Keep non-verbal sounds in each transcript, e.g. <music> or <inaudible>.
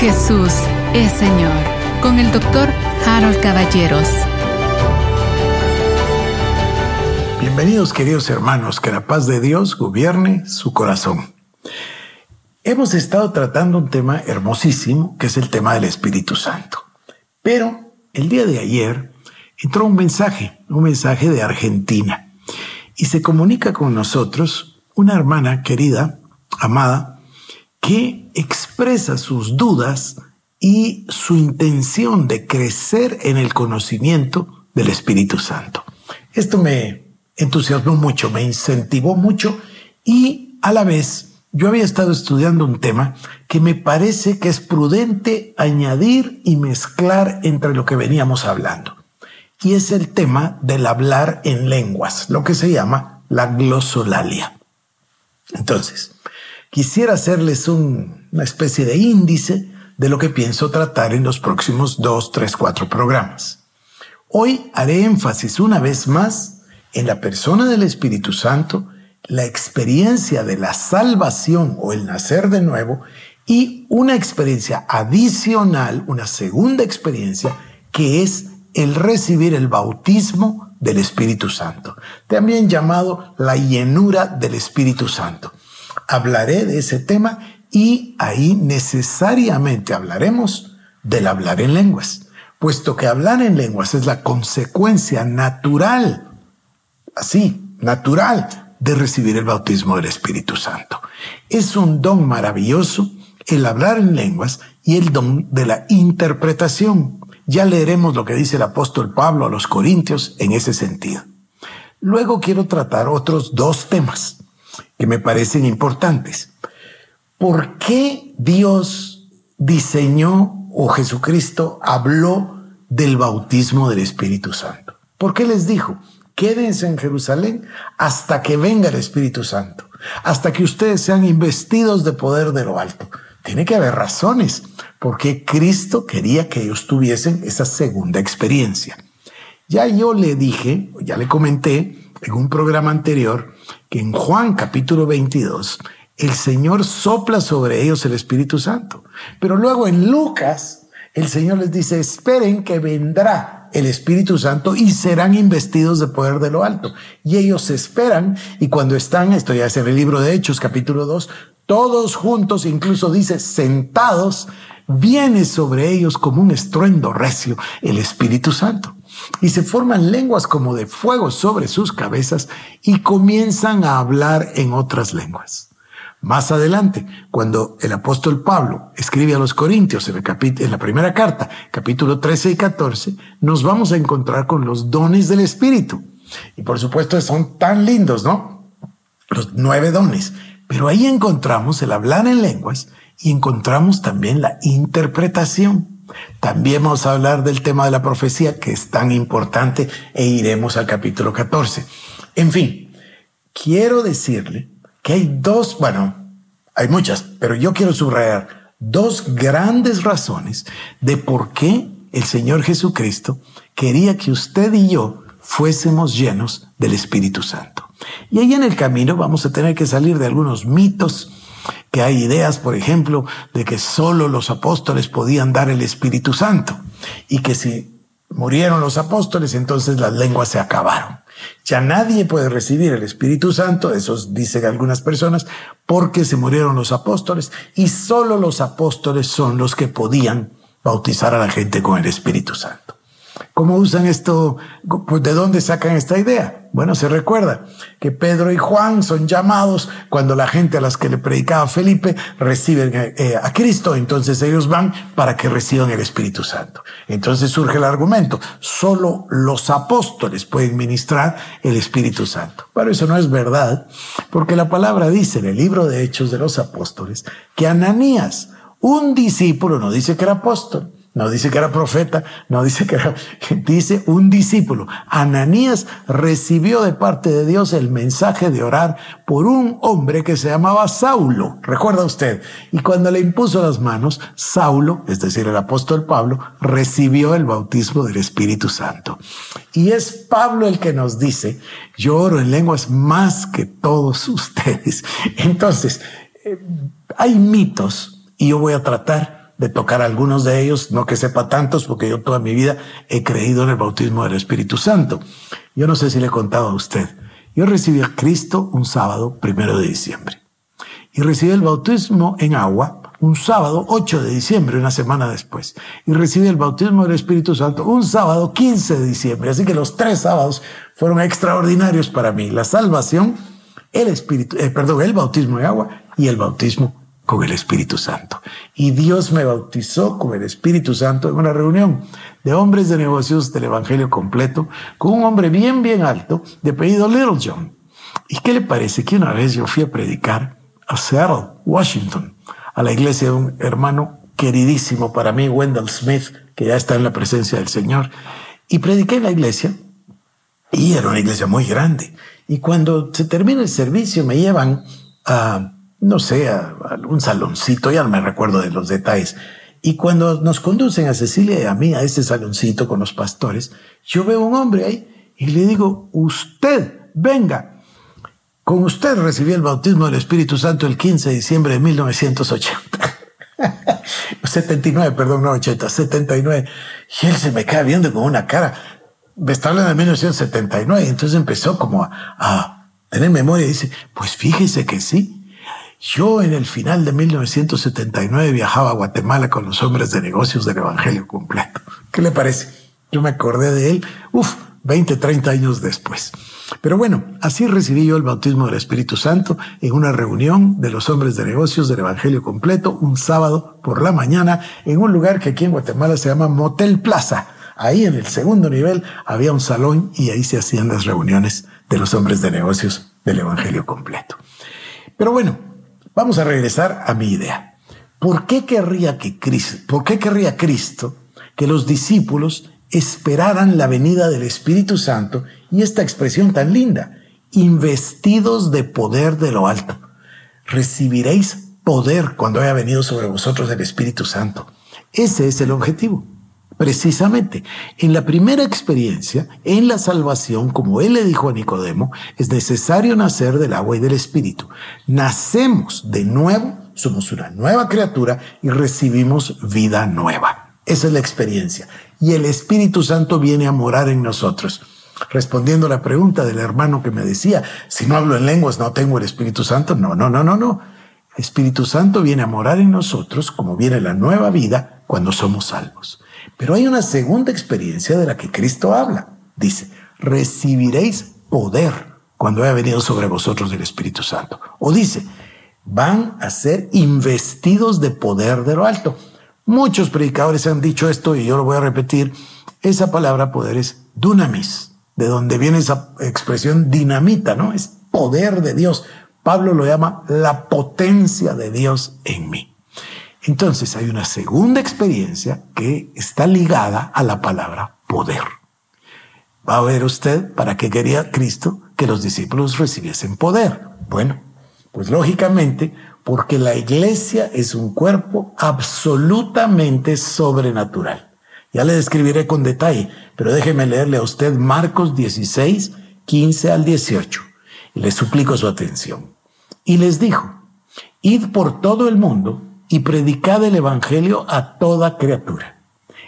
Jesús es Señor con el doctor Harold Caballeros. Bienvenidos queridos hermanos, que la paz de Dios gobierne su corazón. Hemos estado tratando un tema hermosísimo, que es el tema del Espíritu Santo. Pero el día de ayer entró un mensaje, un mensaje de Argentina, y se comunica con nosotros una hermana querida, amada, que expresa sus dudas y su intención de crecer en el conocimiento del Espíritu Santo. Esto me entusiasmó mucho, me incentivó mucho y a la vez yo había estado estudiando un tema que me parece que es prudente añadir y mezclar entre lo que veníamos hablando. Y es el tema del hablar en lenguas, lo que se llama la glosolalia. Entonces, quisiera hacerles una especie de índice de lo que pienso tratar en los próximos dos, tres, cuatro programas. Hoy haré énfasis una vez más en la persona del Espíritu Santo la experiencia de la salvación o el nacer de nuevo y una experiencia adicional, una segunda experiencia, que es el recibir el bautismo del Espíritu Santo, también llamado la llenura del Espíritu Santo. Hablaré de ese tema y ahí necesariamente hablaremos del hablar en lenguas, puesto que hablar en lenguas es la consecuencia natural, así, natural de recibir el bautismo del Espíritu Santo. Es un don maravilloso el hablar en lenguas y el don de la interpretación. Ya leeremos lo que dice el apóstol Pablo a los Corintios en ese sentido. Luego quiero tratar otros dos temas que me parecen importantes. ¿Por qué Dios diseñó o Jesucristo habló del bautismo del Espíritu Santo? ¿Por qué les dijo? quédense en Jerusalén hasta que venga el Espíritu Santo, hasta que ustedes sean investidos de poder de lo alto. Tiene que haber razones porque Cristo quería que ellos tuviesen esa segunda experiencia. Ya yo le dije, ya le comenté en un programa anterior, que en Juan capítulo 22, el Señor sopla sobre ellos el Espíritu Santo. Pero luego en Lucas, el Señor les dice, esperen que vendrá el Espíritu Santo y serán investidos de poder de lo alto. Y ellos esperan y cuando están, esto ya es en el libro de Hechos capítulo 2, todos juntos, incluso dice sentados, viene sobre ellos como un estruendo recio el Espíritu Santo. Y se forman lenguas como de fuego sobre sus cabezas y comienzan a hablar en otras lenguas. Más adelante, cuando el apóstol Pablo escribe a los Corintios en, la primera carta, capítulo 13 y 14, nos vamos a encontrar con los dones del Espíritu. Y por supuesto son tan lindos, ¿no? Los nueve dones. Pero ahí encontramos el hablar en lenguas y encontramos también la interpretación. También vamos a hablar del tema de la profecía, que es tan importante, e iremos al capítulo 14. En fin, quiero decirle que hay dos, bueno, hay muchas, pero yo quiero subrayar dos grandes razones de por qué el Señor Jesucristo quería que usted y yo fuésemos llenos del Espíritu Santo. Y ahí en el camino vamos a tener que salir de algunos mitos, que hay ideas, por ejemplo, de que solo los apóstoles podían dar el Espíritu Santo y que si murieron los apóstoles, entonces las lenguas se acabaron. Ya nadie puede recibir el Espíritu Santo, eso dicen algunas personas, porque se murieron los apóstoles y solo los apóstoles son los que podían bautizar a la gente con el Espíritu Santo. ¿Cómo usan esto? Pues, ¿De dónde sacan esta idea? Bueno, se recuerda que Pedro y Juan son llamados cuando la gente a las que le predicaba Felipe reciben eh, a Cristo, entonces ellos van para que reciban el Espíritu Santo. Entonces surge el argumento, solo los apóstoles pueden ministrar el Espíritu Santo. Pero eso no es verdad, porque la palabra dice en el libro de Hechos de los Apóstoles que Ananías, un discípulo, no dice que era apóstol, no dice que era profeta, no dice que era, <laughs> dice un discípulo. Ananías recibió de parte de Dios el mensaje de orar por un hombre que se llamaba Saulo, recuerda usted. Y cuando le impuso las manos, Saulo, es decir, el apóstol Pablo, recibió el bautismo del Espíritu Santo. Y es Pablo el que nos dice, yo oro en lenguas más que todos <laughs> ustedes. Entonces, eh, hay mitos y yo voy a tratar de tocar algunos de ellos, no que sepa tantos, porque yo toda mi vida he creído en el bautismo del Espíritu Santo. Yo no sé si le he contado a usted. Yo recibí a Cristo un sábado primero de diciembre y recibí el bautismo en agua un sábado 8 de diciembre, una semana después, y recibí el bautismo del Espíritu Santo un sábado 15 de diciembre. Así que los tres sábados fueron extraordinarios para mí. La salvación, el Espíritu, eh, perdón, el bautismo de agua y el bautismo con el Espíritu Santo. Y Dios me bautizó con el Espíritu Santo en una reunión de hombres de negocios del Evangelio completo, con un hombre bien, bien alto, de apellido Little John. ¿Y qué le parece que una vez yo fui a predicar a Seattle, Washington? a la iglesia de un hermano queridísimo para mí, Wendell Smith, que ya está en la presencia del Señor. Y prediqué en la iglesia, y era una iglesia muy grande. Y cuando se termina el servicio me llevan a, no sé, a, un saloncito, ya no me recuerdo de los detalles. Y cuando nos conducen a Cecilia y a mí a ese saloncito con los pastores, yo veo un hombre ahí y le digo, usted, venga, con usted recibí el bautismo del Espíritu Santo el 15 de diciembre de 1980. 79, <laughs> perdón, no 80, 79. Y él se me queda viendo con una cara. Me está hablando de 1979. Entonces empezó como a, a tener memoria y dice, pues fíjese que sí. Yo en el final de 1979 viajaba a Guatemala con los hombres de negocios del Evangelio completo. ¿Qué le parece? Yo me acordé de él, uf, 20, 30 años después. Pero bueno, así recibí yo el bautismo del Espíritu Santo en una reunión de los hombres de negocios del Evangelio completo un sábado por la mañana en un lugar que aquí en Guatemala se llama Motel Plaza. Ahí en el segundo nivel había un salón y ahí se hacían las reuniones de los hombres de negocios del Evangelio completo. Pero bueno, vamos a regresar a mi idea. ¿Por qué querría que Cristo, por qué querría Cristo que los discípulos esperaran la venida del Espíritu Santo y esta expresión tan linda, investidos de poder de lo alto. Recibiréis poder cuando haya venido sobre vosotros el Espíritu Santo. Ese es el objetivo. Precisamente, en la primera experiencia, en la salvación, como él le dijo a Nicodemo, es necesario nacer del agua y del Espíritu. Nacemos de nuevo, somos una nueva criatura y recibimos vida nueva. Esa es la experiencia. Y el Espíritu Santo viene a morar en nosotros. Respondiendo a la pregunta del hermano que me decía, si no hablo en lenguas, no tengo el Espíritu Santo. No, no, no, no, no. Espíritu Santo viene a morar en nosotros como viene la nueva vida cuando somos salvos. Pero hay una segunda experiencia de la que Cristo habla. Dice, recibiréis poder cuando haya venido sobre vosotros el Espíritu Santo. O dice, van a ser investidos de poder de lo alto. Muchos predicadores han dicho esto y yo lo voy a repetir. Esa palabra poder es dunamis, de donde viene esa expresión dinamita, ¿no? Es poder de Dios. Pablo lo llama la potencia de Dios en mí. Entonces hay una segunda experiencia que está ligada a la palabra poder. Va a ver usted para qué quería Cristo que los discípulos recibiesen poder. Bueno, pues lógicamente porque la iglesia es un cuerpo absolutamente sobrenatural. Ya le describiré con detalle, pero déjeme leerle a usted Marcos 16, 15 al 18. Y le suplico su atención. Y les dijo, id por todo el mundo y predicad el Evangelio a toda criatura.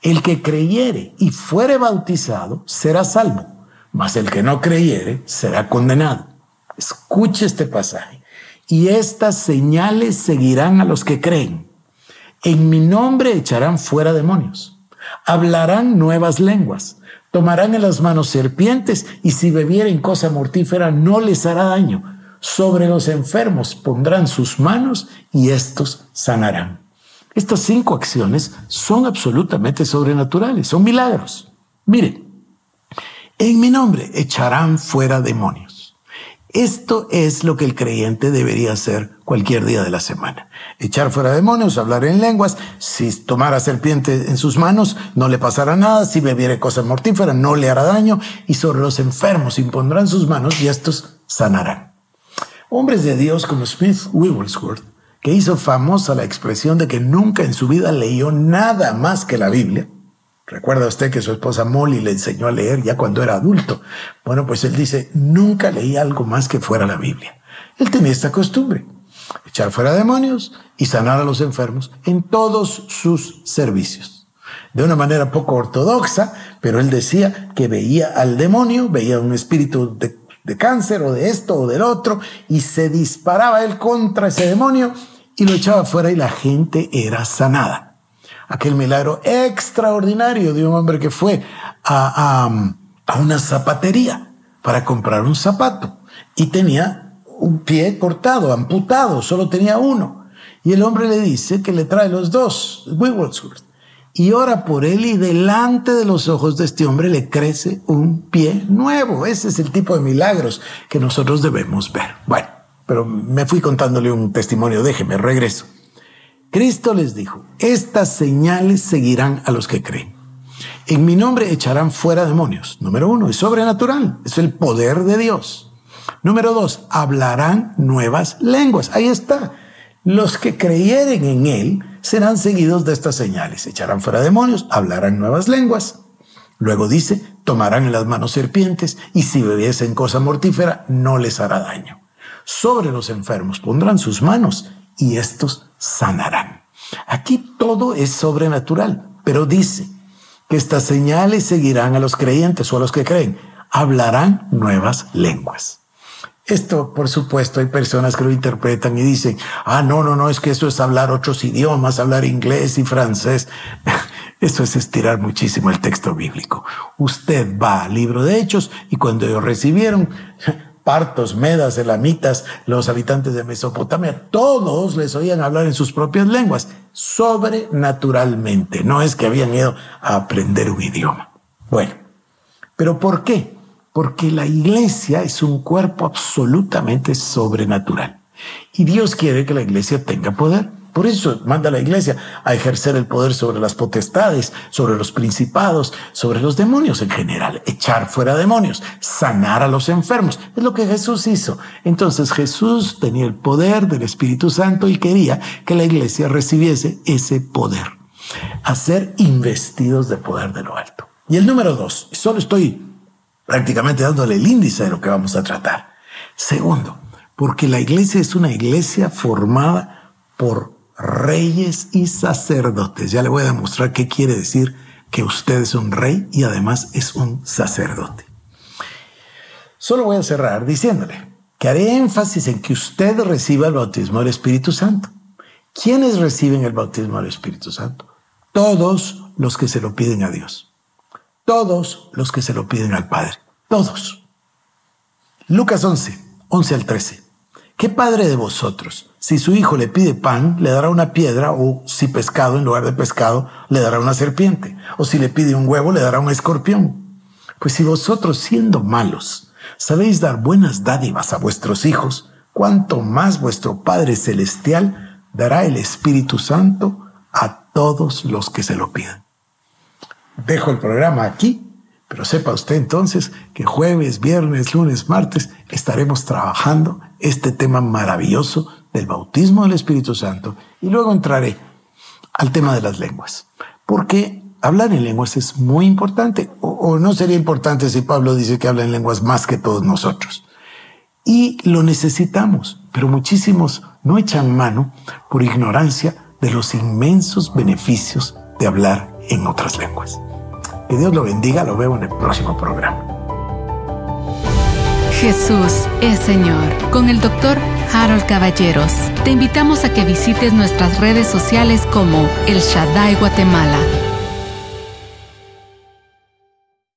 El que creyere y fuere bautizado será salvo, mas el que no creyere será condenado. Escuche este pasaje y estas señales seguirán a los que creen. En mi nombre echarán fuera demonios, hablarán nuevas lenguas, tomarán en las manos serpientes y si bebieren cosa mortífera no les hará daño. Sobre los enfermos pondrán sus manos y estos sanarán. Estas cinco acciones son absolutamente sobrenaturales, son milagros. Miren, en mi nombre echarán fuera demonios. Esto es lo que el creyente debería hacer cualquier día de la semana. Echar fuera demonios, hablar en lenguas, si tomara serpiente en sus manos, no le pasará nada, si bebiere cosa mortífera, no le hará daño, y sobre los enfermos impondrán sus manos y estos sanarán. Hombres de Dios como Smith Wigglesworth, que hizo famosa la expresión de que nunca en su vida leyó nada más que la Biblia, Recuerda usted que su esposa Molly le enseñó a leer ya cuando era adulto. Bueno, pues él dice, nunca leí algo más que fuera la Biblia. Él tenía esta costumbre, echar fuera demonios, y sanar a los enfermos en todos sus servicios. De una manera poco ortodoxa, pero él decía que veía al demonio, veía un espíritu de, de cáncer o de esto o del otro, y se disparaba él contra ese demonio y lo echaba fuera y la gente era sanada. Aquel milagro extraordinario de un hombre que fue a, a, una zapatería para comprar un zapato y tenía un pie cortado, amputado, solo tenía uno. Y el hombre le dice que le trae los dos, Wigglesworth, y ora por él y delante de los ojos de este hombre le crece un pie nuevo. Ese es el tipo de milagros que nosotros debemos ver. Bueno, pero me fui contándole un testimonio, déjeme, regreso. Cristo les dijo, estas señales seguirán a los que creen. En mi nombre echarán fuera demonios. Número uno, es sobrenatural, es el poder de Dios. Número dos, hablarán nuevas lenguas. Ahí está. Los que creyeren en Él serán seguidos de estas señales. Echarán fuera demonios, hablarán nuevas lenguas. Luego dice, tomarán en las manos serpientes y si bebiesen cosa mortífera no les hará daño sobre los enfermos, pondrán sus manos y estos sanarán. Aquí todo es sobrenatural, pero dice que estas señales seguirán a los creyentes o a los que creen, hablarán nuevas lenguas. Esto, por supuesto, hay personas que lo interpretan y dicen, ah, no, no, no, es que eso es hablar otros idiomas, hablar inglés y francés. <laughs> Esto es estirar muchísimo el texto bíblico. Usted va al libro de Hechos y cuando ellos recibieron, <laughs> partos, medas, elamitas, los habitantes de Mesopotamia, todos les oían hablar en sus propias lenguas, sobrenaturalmente. No es que habían ido a aprender un idioma. Bueno, pero ¿por qué? Porque la iglesia es un cuerpo absolutamente sobrenatural. Y Dios quiere que la iglesia tenga poder. Por eso manda a la iglesia a ejercer el poder sobre las potestades, sobre los principados, sobre los demonios en general, echar fuera demonios, sanar a los enfermos. Es lo que Jesús hizo. Entonces Jesús tenía el poder del Espíritu Santo y quería que la iglesia recibiese ese poder, a ser investidos de poder de lo alto. Y el número dos, solo estoy prácticamente dándole el índice de lo que vamos a tratar. Segundo, porque la iglesia es una iglesia formada por reyes y sacerdotes. Ya le voy a demostrar qué quiere decir que usted es un rey y además es un sacerdote. Solo voy a cerrar diciéndole que haré énfasis en que usted reciba el bautismo del Espíritu Santo. ¿Quiénes reciben el bautismo del Espíritu Santo? Todos los que se lo piden a Dios. Todos los que se lo piden al Padre. Todos. Lucas 11, 11 al 13. ¿Qué padre de vosotros, si su hijo le pide pan, le dará una piedra, o si pescado en lugar de pescado, le dará una serpiente, o si le pide un huevo, le dará un escorpión? Pues si vosotros, siendo malos, sabéis dar buenas dádivas a vuestros hijos, cuánto más vuestro Padre Celestial dará el Espíritu Santo a todos los que se lo pidan. Dejo el programa aquí pero sepa usted entonces que jueves, viernes, lunes, martes estaremos trabajando este tema maravilloso del bautismo del Espíritu Santo y luego entraré al tema de las lenguas. Porque hablar en lenguas es muy importante, o, no sería importante si Pablo dice que habla en lenguas más que todos nosotros. Y lo necesitamos, pero muchísimos no echan mano por ignorancia de los inmensos beneficios de hablar en otras lenguas. Que Dios lo bendiga, lo veo en el próximo programa. Jesús es Señor, con el doctor Harold Caballeros. Te invitamos a que visites nuestras redes sociales como El Shaddai Guatemala